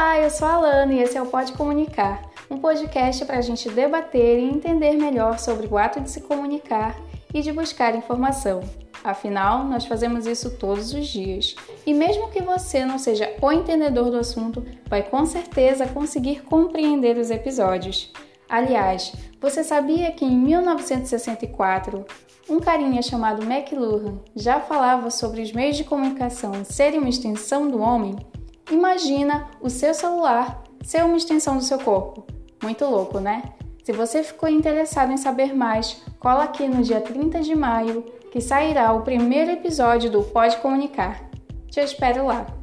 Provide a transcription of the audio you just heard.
Olá, eu sou a Alana e esse é o Pode Comunicar, um podcast para a gente debater e entender melhor sobre o ato de se comunicar e de buscar informação. Afinal, nós fazemos isso todos os dias. E mesmo que você não seja o entendedor do assunto, vai com certeza conseguir compreender os episódios. Aliás, você sabia que em 1964 um carinha chamado McLuhan já falava sobre os meios de comunicação serem uma extensão do homem? Imagina o seu celular ser uma extensão do seu corpo. Muito louco, né? Se você ficou interessado em saber mais, cola aqui no dia 30 de maio que sairá o primeiro episódio do Pode Comunicar. Te espero lá!